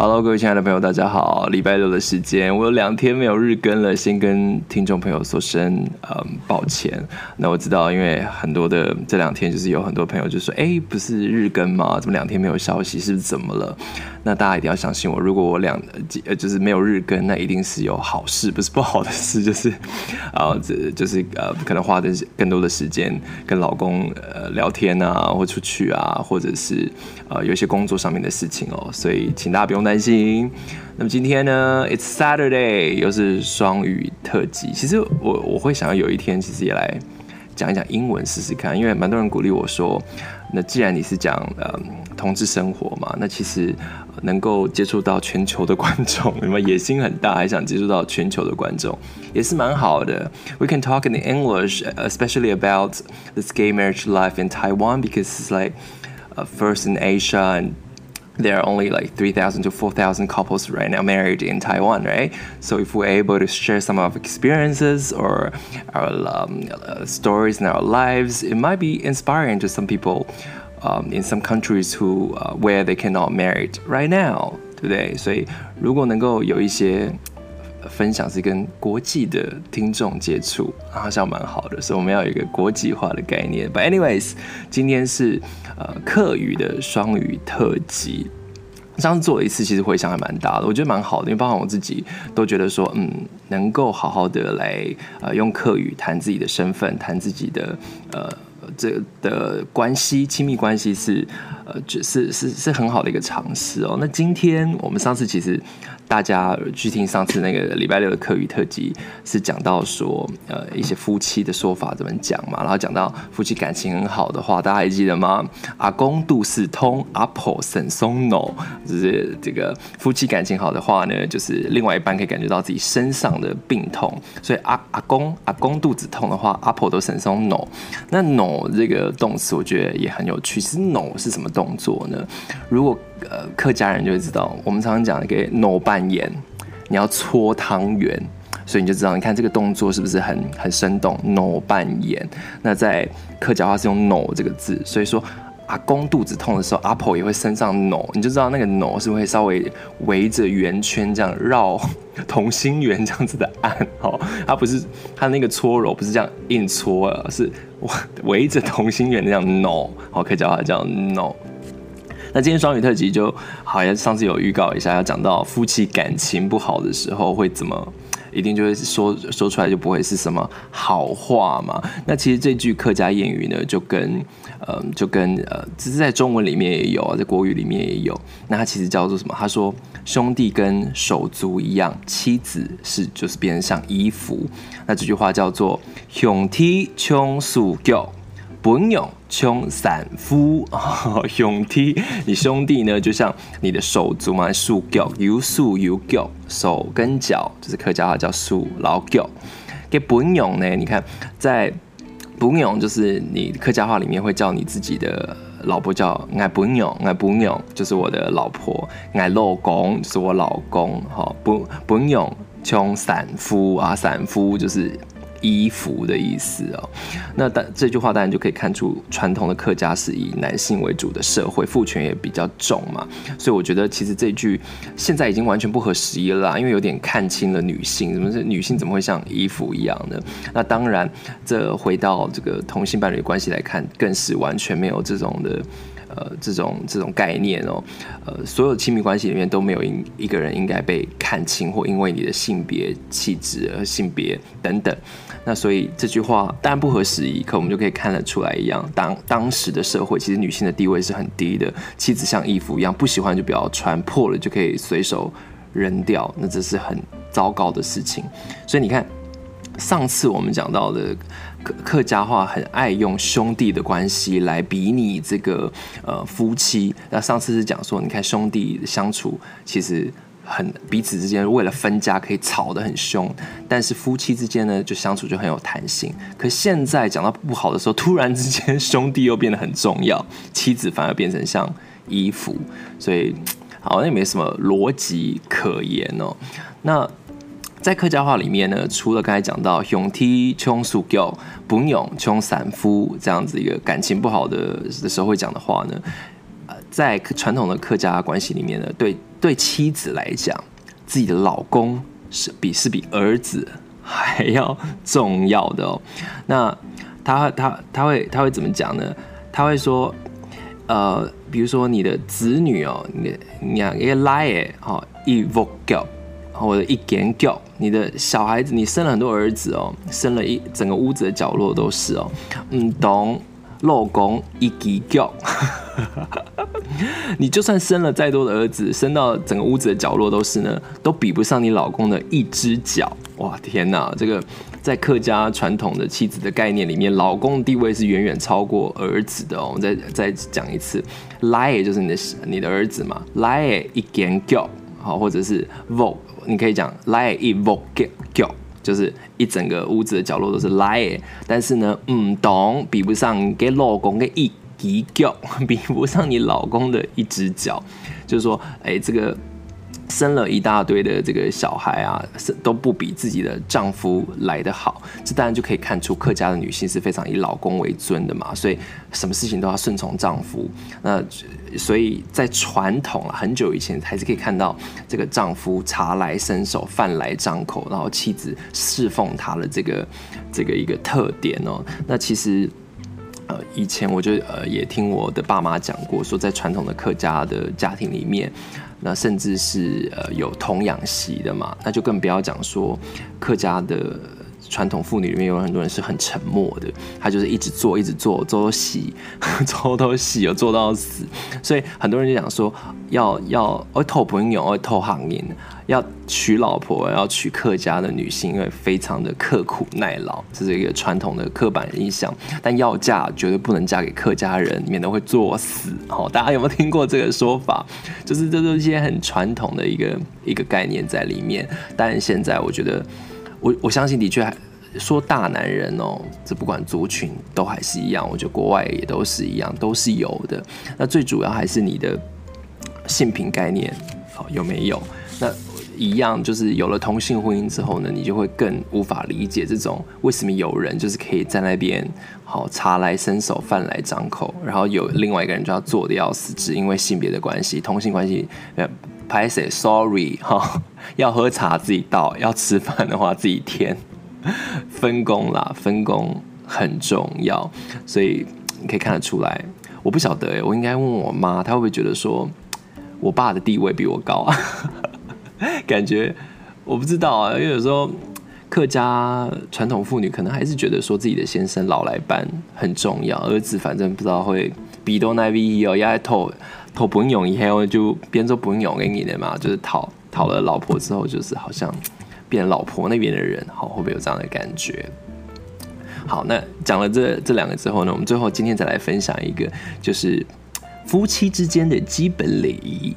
Hello，各位亲爱的朋友，大家好！礼拜六的时间，我有两天没有日更了，先跟听众朋友说声嗯抱歉。那我知道，因为很多的这两天，就是有很多朋友就说，哎，不是日更吗？怎么两天没有消息？是不是怎么了？那大家一定要相信我，如果我两呃就是没有日更，那一定是有好事，不是不好的事，就是啊，这就是呃可能花的更多的时间跟老公呃聊天啊，或出去啊，或者是呃有一些工作上面的事情哦，所以请大家不用担心。那么今天呢，It's Saturday，又是双语特辑。其实我我会想要有一天，其实也来讲一讲英文试试看，因为蛮多人鼓励我说，那既然你是讲呃同志生活嘛，那其实能够接触到全球的观众，你们野心很大，还想接触到全球的观众，也是蛮好的。We can talk in English, especially about this gay marriage life in Taiwan, because it's like first in Asia and There are only like 3,000 to 4,000 couples right now married in Taiwan, right? So if we're able to share some of our experiences or our um, uh, stories in our lives, it might be inspiring to some people um, in some countries who uh, where they cannot marry right now, 对不对？所以如果能够有一些 分享是跟国际的听众接触，好像蛮好的，所以我们要有一个国际化的概念。But anyways，今天是呃客语的双语特辑。上次做了一次，其实回响还蛮大的，我觉得蛮好的，因为包括我自己都觉得说，嗯，能够好好的来呃用客语谈自己的身份，谈自己的呃这的关系，亲密关系是呃就是是是很好的一个尝试哦。那今天我们上次其实。大家去听上次那个礼拜六的课余特辑，是讲到说，呃，一些夫妻的说法怎么讲嘛，然后讲到夫妻感情很好的话，大家还记得吗？阿公肚四通，阿婆肾松脑，就是这个夫妻感情好的话呢，就是另外一半可以感觉到自己身上的病痛，所以阿阿公阿公肚子痛的话，阿婆都肾松脑。那脑这个动词，我觉得也很有趣。其实脑是什么动作呢？如果呃，客家人就会知道，我们常常讲一个“ “no” 半圆”，你要搓汤圆，所以你就知道，你看这个动作是不是很很生动？“？“no” 半圆”。那在客家话是用“ “no” ”这个字，所以说阿公肚子痛的时候，阿婆也会身上“ “no”，”，你就知道那个“ “no” ”是会稍微围着圆圈这样绕 同心圆这样子的按哦，它不是它那个搓揉不是这样硬搓啊，是围着同心圆那样“ “no” ”，好，客家话叫“ “no” ”。那今天双语特辑就好像上次有预告一下，要讲到夫妻感情不好的时候会怎么，一定就会说说出来就不会是什么好话嘛。那其实这句客家谚语呢，就跟呃就跟呃，只是在中文里面也有，在国语里面也有。那它其实叫做什么？他说兄弟跟手足一样，妻子是就是变成像衣服。那这句话叫做兄弟像束脚。本勇穷散夫，兄弟，你兄弟呢？就像你的手足嘛，束脚有束有脚，手跟脚就是客家话叫束老脚。给本勇呢？你看，在本勇就是你客家话里面会叫你自己的老婆叫爱本勇，爱本勇就是我的老婆，爱老公就是我老公。哈，本本勇穷散夫啊，散夫就是。衣服的意思哦，那但这句话当然就可以看出传统的客家是以男性为主的社会，父权也比较重嘛，所以我觉得其实这句现在已经完全不合时宜了啦，因为有点看轻了女性，怎么是女性怎么会像衣服一样呢？那当然，这回到这个同性伴侣关系来看，更是完全没有这种的。呃，这种这种概念哦，呃，所有亲密关系里面都没有一一个人应该被看轻，或因为你的性别气质和性别等等。那所以这句话当然不合时宜，可我们就可以看得出来一样，当当时的社会其实女性的地位是很低的，妻子像衣服一样，不喜欢就不要穿，破了就可以随手扔掉，那这是很糟糕的事情。所以你看，上次我们讲到的。客客家话很爱用兄弟的关系来比拟这个呃夫妻。那上次是讲说，你看兄弟相处其实很彼此之间为了分家可以吵得很凶，但是夫妻之间呢就相处就很有弹性。可现在讲到不好的时候，突然之间 兄弟又变得很重要，妻子反而变成像衣服，所以好像也没什么逻辑可言哦。那。在客家话里面呢，除了刚才讲到兄弟像束脚，本勇穷散夫这样子一个感情不好的的时候会讲的话呢，在传统的客家关系里面呢，对对妻子来讲，自己的老公是比是比儿子还要重要的哦。那他他他会他会怎么讲呢？他会说，呃，比如说你的子女哦，你你一个来诶，好一屋教，或者一间教，你的小孩子，你生了很多儿子哦，生了一整个屋子的角落都是哦，嗯懂老公一支脚，你就算生了再多的儿子，生到整个屋子的角落都是呢，都比不上你老公的一只脚。哇，天哪，这个在客家传统的妻子的概念里面，老公的地位是远远超过儿子的哦。我们再再讲一次，来也就是你的你的儿子嘛，，lie 一间脚，好，或者是 vo，你可以讲来一 vo 脚。就是一整个屋子的角落都是 lie，，但是呢，唔懂比不上给老公的一只脚，比不上你老公的一只脚，就是说，哎、欸，这个。生了一大堆的这个小孩啊，都不比自己的丈夫来得好，这当然就可以看出客家的女性是非常以老公为尊的嘛，所以什么事情都要顺从丈夫。那所以在传统，很久以前还是可以看到这个丈夫茶来伸手，饭来张口，然后妻子侍奉他的这个这个一个特点哦。那其实呃，以前我就呃也听我的爸妈讲过，说在传统的客家的家庭里面。那甚至是呃有童养媳的嘛，那就更不要讲说客家的传统妇女里面有很多人是很沉默的，她就是一直做一直做，做都洗，做都洗，有做到死，所以很多人就讲说要要要偷朋友，要偷行业。要娶老婆，要娶客家的女性，因为非常的刻苦耐劳，这是一个传统的刻板印象。但要嫁绝对不能嫁给客家人，免得会作死。好，大家有没有听过这个说法？就是这都是一些很传统的一个一个概念在里面。但现在我觉得，我我相信的确说大男人哦，这不管族群都还是一样。我觉得国外也都是一样，都是有的。那最主要还是你的性平概念，好，有没有？那一样，就是有了同性婚姻之后呢，你就会更无法理解这种为什么有人就是可以在那边好茶来伸手饭来张口，然后有另外一个人就要做的要死，只因为性别的关系，同性关系，拍谢 sorry 哈，要喝茶自己倒，要吃饭的话自己添，分工啦，分工很重要，所以你可以看得出来，我不晓得哎，我应该问我妈，她会不会觉得说我爸的地位比我高啊？感觉我不知道啊，因为有时候客家传统妇女可能还是觉得说自己的先生老来伴很重要，儿子反正不知道会比多奈 V 哦，要讨讨不用以后就变做不用给你的嘛，就是讨讨了老婆之后，就是好像变老婆那边的人，好，会不会有这样的感觉？好，那讲了这这两个之后呢，我们最后今天再来分享一个，就是夫妻之间的基本礼仪。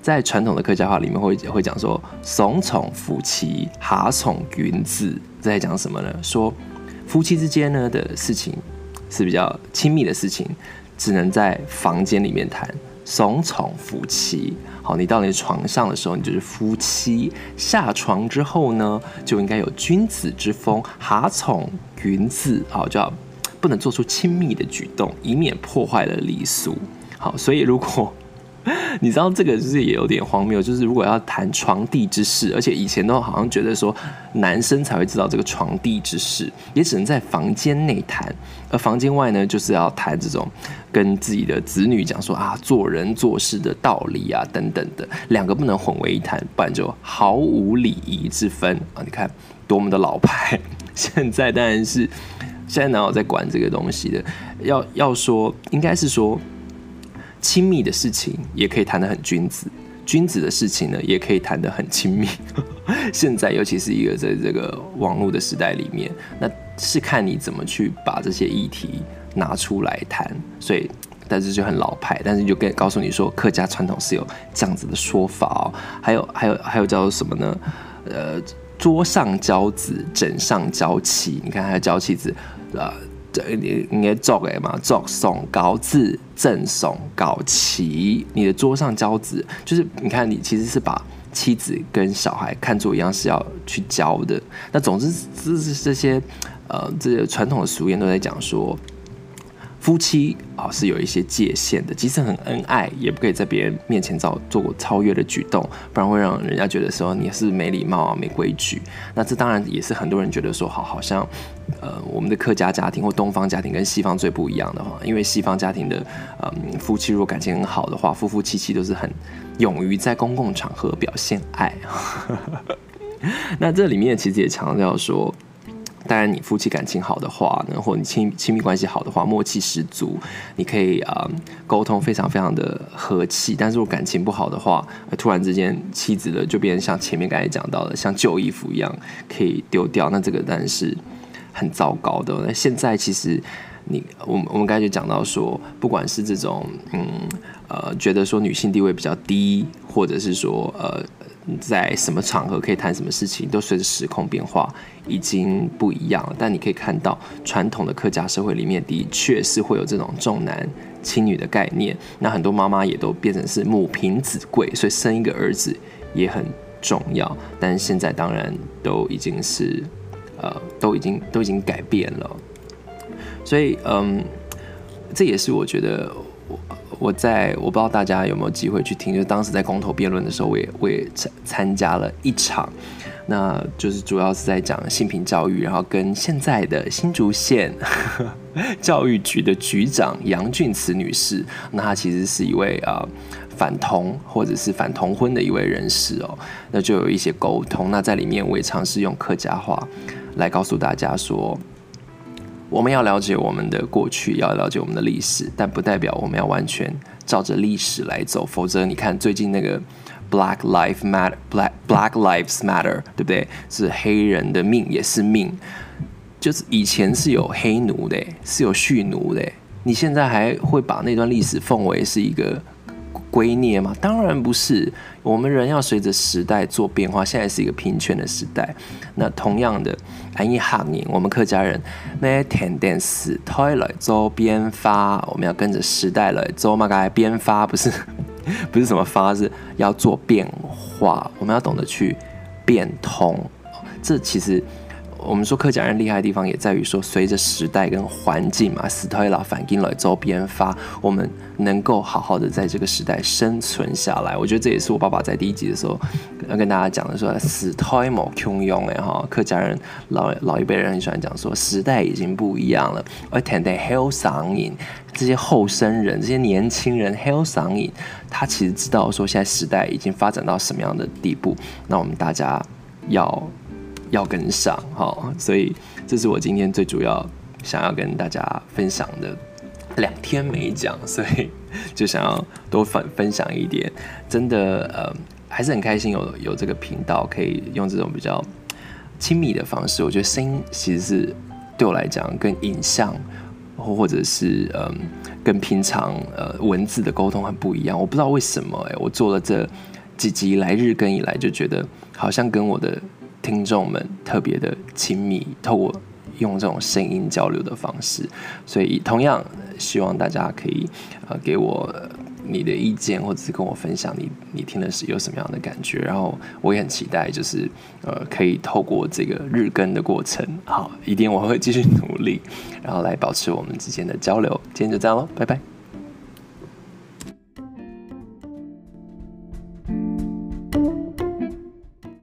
在传统的客家话里面会会讲说“怂宠夫妻，哈宠君子”，在讲什么呢？说夫妻之间呢的事情是比较亲密的事情，只能在房间里面谈。怂宠夫妻，好，你到你床上的时候，你就是夫妻；下床之后呢，就应该有君子之风，哈宠云字，好，就要不能做出亲密的举动，以免破坏了礼俗。好，所以如果 你知道这个就是也有点荒谬，就是如果要谈床地之事，而且以前都好像觉得说男生才会知道这个床地之事，也只能在房间内谈，而房间外呢，就是要谈这种跟自己的子女讲说啊做人做事的道理啊等等的，两个不能混为一谈，不然就毫无礼仪之分啊！你看多么的老派，现在当然是现在哪有在管这个东西的？要要说应该是说。亲密的事情也可以谈得很君子，君子的事情呢也可以谈得很亲密。现在尤其是一个在这个网络的时代里面，那是看你怎么去把这些议题拿出来谈。所以，但是就很老派，但是就跟告诉你说，客家传统是有这样子的说法哦。还有，还有，还有叫做什么呢？呃，桌上交子，枕上交妻。你看，还有交妻子。呃你应该做诶嘛，做送交子，赠送搞齐。你的桌上交子，就是你看，你其实是把妻子跟小孩看作一样是要去交的。那总之，这是这些呃，这些传统的俗谚都在讲说，夫妻啊、是有一些界限的，即使很恩爱，也不可以在别人面前造做过超越的举动，不然会让人家觉得说你是没礼貌啊、没规矩。那这当然也是很多人觉得说好，好像呃我们的客家家庭或东方家庭跟西方最不一样的话，因为西方家庭的嗯、夫妻如果感情很好的话，夫夫妻妻都是很勇于在公共场合表现爱。那这里面其实也强调说，当然你夫妻感情好的话呢，或你亲亲密关系好的话，默契十足，你可以啊、呃、沟通非常非常的和气。但是如果感情不好的话，突然之间妻子的就变成像前面刚才讲到的，像旧衣服一样可以丢掉，那这个当然是很糟糕的。那现在其实你我们我们刚才就讲到说，不管是这种嗯呃觉得说女性地位比较低，或者是说呃。在什么场合可以谈什么事情，都随着时空变化已经不一样了。但你可以看到，传统的客家社会里面的确是会有这种重男轻女的概念。那很多妈妈也都变成是母凭子贵，所以生一个儿子也很重要。但现在当然都已经是，呃，都已经都已经改变了。所以，嗯，这也是我觉得。我在我不知道大家有没有机会去听，就当时在公投辩论的时候，我也我也参参加了一场，那就是主要是在讲性平教育，然后跟现在的新竹县 教育局的局长杨俊慈女士，那她其实是一位啊、呃、反同或者是反同婚的一位人士哦，那就有一些沟通，那在里面我也尝试用客家话来告诉大家说。我们要了解我们的过去，要了解我们的历史，但不代表我们要完全照着历史来走。否则，你看最近那个 Black Life Matter，Black Black Lives Matter，对不对？是黑人的命也是命，就是以前是有黑奴的，是有蓄奴的，你现在还会把那段历史奉为是一个圭臬吗？当然不是。我们人要随着时代做变化，现在是一个平权的时代。那同样的，安一行年，我们客家人那天天死胎来做变化，我们要跟着时代来做嘛个变化，不是 不是什么发，是要做变化。我们要懂得去变通，这其实。我们说客家人厉害的地方也在于说，随着时代跟环境嘛，死胎老反应了周边发，我们能够好好的在这个时代生存下来。我觉得这也是我爸爸在第一集的时候要跟大家讲的，说死胎冇穷用哎哈，客家人老老一辈人很喜欢讲说，时代已经不一样了。而天天 hell 嗓音，这些后生人，这些年轻人 hell 嗓音，他其实知道说现在时代已经发展到什么样的地步，那我们大家要。要跟上哈，所以这是我今天最主要想要跟大家分享的。两天没讲，所以就想要多分分享一点。真的，呃，还是很开心有有这个频道，可以用这种比较亲密的方式。我觉得声音其实是对我来讲，跟影像或者是嗯、跟平常呃文字的沟通很不一样。我不知道为什么哎，我做了这几集来日更以来，就觉得好像跟我的。听众们特别的亲密，透过用这种声音交流的方式，所以同样希望大家可以呃给我你的意见，或者是跟我分享你你听的是有什么样的感觉，然后我也很期待，就是呃可以透过这个日更的过程，好，一定我会继续努力，然后来保持我们之间的交流。今天就这样喽，拜拜。